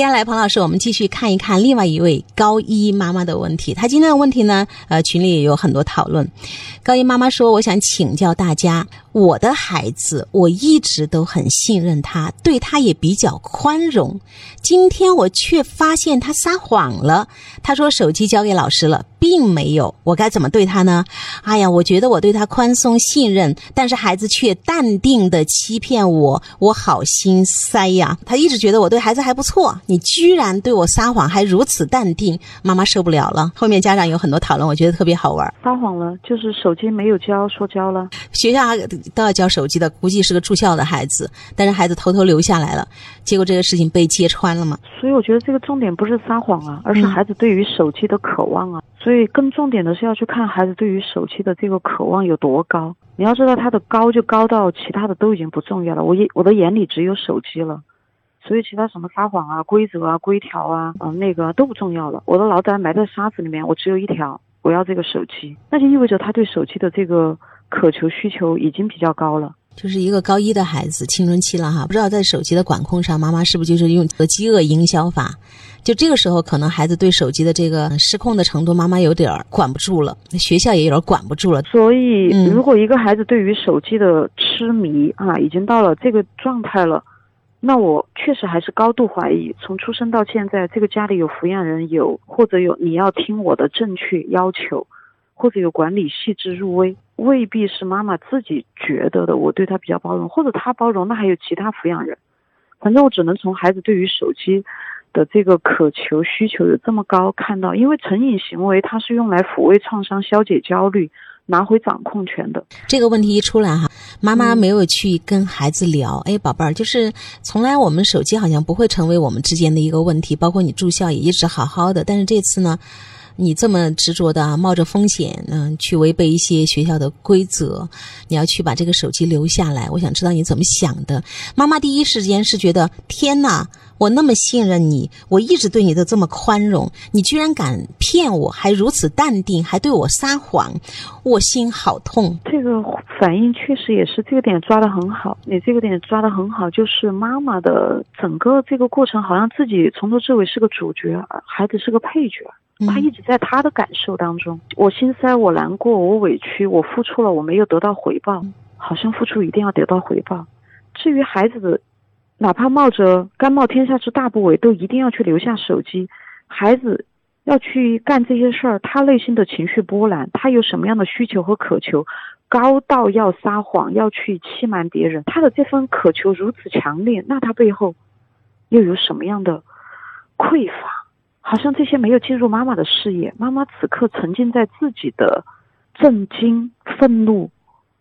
接下来，彭老师，我们继续看一看另外一位高一妈妈的问题。她今天的问题呢，呃，群里也有很多讨论。高一妈妈说：“我想请教大家，我的孩子，我一直都很信任他，对他也比较宽容。今天我却发现他撒谎了。他说手机交给老师了，并没有。我该怎么对他呢？哎呀，我觉得我对他宽松信任，但是孩子却淡定的欺骗我，我好心塞呀。他一直觉得我对孩子还不错。”你居然对我撒谎，还如此淡定，妈妈受不了了。后面家长有很多讨论，我觉得特别好玩。撒谎了，就是手机没有交，说交了。学校都要交手机的，估计是个住校的孩子，但是孩子偷偷留下来了，结果这个事情被揭穿了嘛。所以我觉得这个重点不是撒谎啊，而是孩子对于手机的渴望啊。所以所以更重点的是要去看孩子对于手机的这个渴望有多高。你要知道他的高就高到其他的都已经不重要了，我眼我的眼里只有手机了。所以其他什么撒谎啊、规则啊、规条啊，嗯，那个都不重要了。我的脑袋埋在沙子里面，我只有一条，我要这个手机，那就意味着他对手机的这个渴求需求已经比较高了。就是一个高一的孩子，青春期了哈，不知道在手机的管控上，妈妈是不是就是用饥饿营销法？就这个时候，可能孩子对手机的这个失控的程度，妈妈有点管不住了，学校也有点管不住了。所以，如果一个孩子对于手机的痴迷啊，已经到了这个状态了。那我确实还是高度怀疑，从出生到现在，这个家里有抚养人，有或者有你要听我的正确要求，或者有管理细致入微，未必是妈妈自己觉得的。我对他比较包容，或者他包容，那还有其他抚养人。反正我只能从孩子对于手机的这个渴求需求有这么高看到，因为成瘾行为它是用来抚慰创伤、消解焦虑。拿回掌控权的这个问题一出来哈，妈妈没有去跟孩子聊。哎，宝贝儿，就是从来我们手机好像不会成为我们之间的一个问题，包括你住校也一直好好的。但是这次呢，你这么执着的冒着风险，嗯，去违背一些学校的规则，你要去把这个手机留下来。我想知道你怎么想的。妈妈第一时间是觉得天哪。我那么信任你，我一直对你都这么宽容，你居然敢骗我，还如此淡定，还对我撒谎，我心好痛。这个反应确实也是这个点抓得很好，你这个点抓得很好，就是妈妈的整个这个过程，好像自己从头至尾是个主角，孩子是个配角，他一直在他的感受当中，我心塞，我难过，我委屈，我付出了，我没有得到回报，好像付出一定要得到回报。至于孩子的。哪怕冒着甘冒天下之大不韪，都一定要去留下手机。孩子要去干这些事儿，他内心的情绪波澜，他有什么样的需求和渴求，高到要撒谎，要去欺瞒别人。他的这份渴求如此强烈，那他背后又有什么样的匮乏？好像这些没有进入妈妈的视野。妈妈此刻沉浸在自己的震惊、愤怒、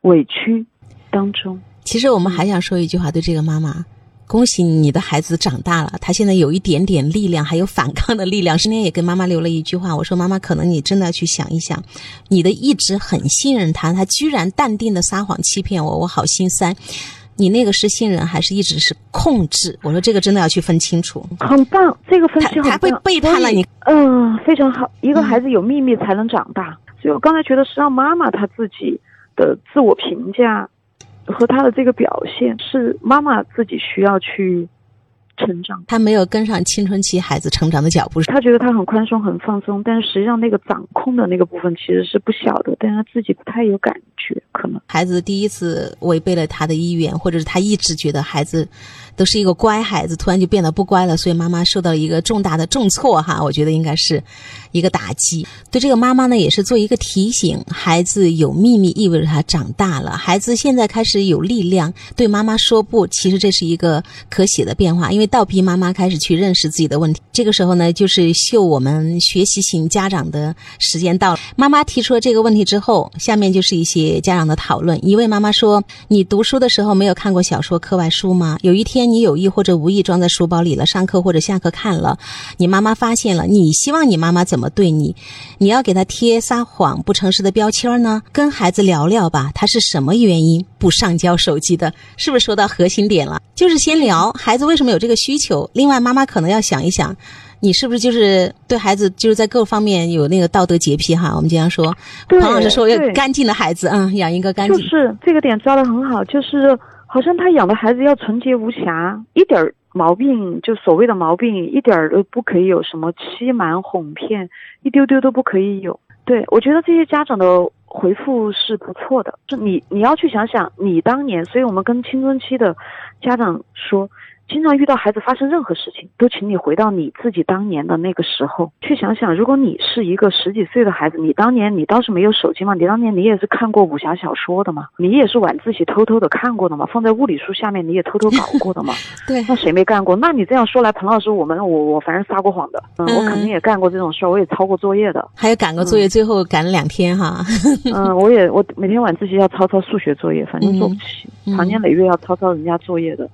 委屈当中。其实我们还想说一句话，对这个妈妈。恭喜你的孩子长大了，他现在有一点点力量，还有反抗的力量。今天也跟妈妈留了一句话，我说：“妈妈，可能你真的要去想一想，你的一直很信任他，他居然淡定的撒谎欺骗我，我好心塞。你那个是信任，还是一直是控制？我说这个真的要去分清楚。很棒，这个分析很棒。他会背叛了你。嗯，非常好。一个孩子有秘密才能长大，所以我刚才觉得是让妈妈她自己的自我评价。和她的这个表现是妈妈自己需要去成长，他没有跟上青春期孩子成长的脚步。他觉得他很宽松、很放松，但是实际上那个掌控的那个部分其实是不小的，但他自己不太有感可能孩子第一次违背了他的意愿，或者是他一直觉得孩子。都是一个乖孩子，突然就变得不乖了，所以妈妈受到了一个重大的重挫哈，我觉得应该是一个打击。对这个妈妈呢，也是做一个提醒：孩子有秘密意味着他长大了，孩子现在开始有力量，对妈妈说不。其实这是一个可喜的变化，因为倒逼妈妈开始去认识自己的问题。这个时候呢，就是秀我们学习型家长的时间到了。妈妈提出了这个问题之后，下面就是一些家长的讨论。一位妈妈说：“你读书的时候没有看过小说课外书吗？有一天。”你有意或者无意装在书包里了，上课或者下课看了，你妈妈发现了，你希望你妈妈怎么对你？你要给他贴撒谎、不诚实的标签呢？跟孩子聊聊吧，他是什么原因不上交手机的？是不是说到核心点了？就是先聊孩子为什么有这个需求。另外，妈妈可能要想一想，你是不是就是对孩子就是在各方面有那个道德洁癖哈？我们经常说，彭老师说要干净的孩子，嗯，养一个干净。就是这个点抓的很好，就是。好像他养的孩子要纯洁无瑕，一点儿毛病就所谓的毛病一点儿都不可以有，什么欺瞒哄骗，一丢丢都不可以有。对我觉得这些家长的回复是不错的，就你你要去想想你当年，所以我们跟青春期的家长说。经常遇到孩子发生任何事情，都请你回到你自己当年的那个时候去想想，如果你是一个十几岁的孩子，你当年你当时没有手机吗？你当年你也是看过武侠小说的吗？你也是晚自习偷偷的看过的吗？放在物理书下面你也偷偷搞过的吗？对，那谁没干过？那你这样说来，彭老师，我们我我反正撒过谎的，嗯，我肯定也干过这种事儿，我也抄过作业的，还有赶过作业，最后赶了两天哈。嗯，我也我每天晚自习要抄抄数学作业，反正做不起，长年累月要抄抄人家作业的。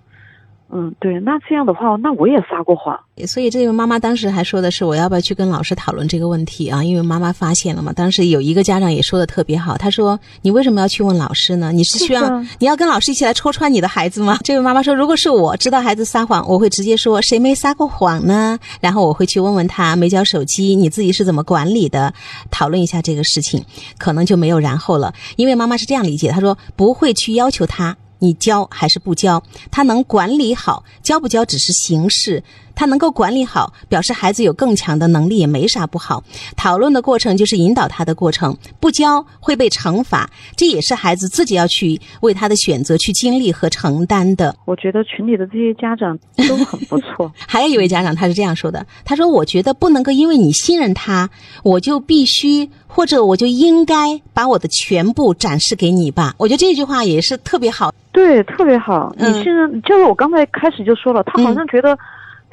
嗯，对，那这样的话，那我也撒过谎。所以这位妈妈当时还说的是，我要不要去跟老师讨论这个问题啊？因为妈妈发现了嘛。当时有一个家长也说的特别好，他说：“你为什么要去问老师呢？你是需要你要跟老师一起来戳穿你的孩子吗？”这位妈妈说：“如果是我知道孩子撒谎，我会直接说谁没撒过谎呢？然后我会去问问他没交手机，你自己是怎么管理的？讨论一下这个事情，可能就没有然后了。因为妈妈是这样理解，她说不会去要求他。”你交还是不交？他能管理好，交不交只是形式。他能够管理好，表示孩子有更强的能力，也没啥不好。讨论的过程就是引导他的过程。不教会被惩罚，这也是孩子自己要去为他的选择去经历和承担的。我觉得群里的这些家长都很不错。还有一位家长，他是这样说的：“他说，我觉得不能够因为你信任他，我就必须或者我就应该把我的全部展示给你吧。”我觉得这句话也是特别好。对，特别好。你信任，就是我刚才开始就说了，他好像觉得。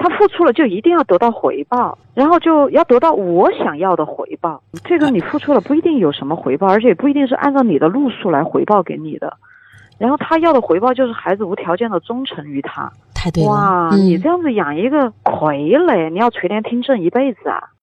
他付出了就一定要得到回报，然后就要得到我想要的回报。这个你付出了不一定有什么回报，而且也不一定是按照你的路数来回报给你的。然后他要的回报就是孩子无条件的忠诚于他。太对了，哇，你这样子养一个傀儡，你要垂帘听政一辈子啊！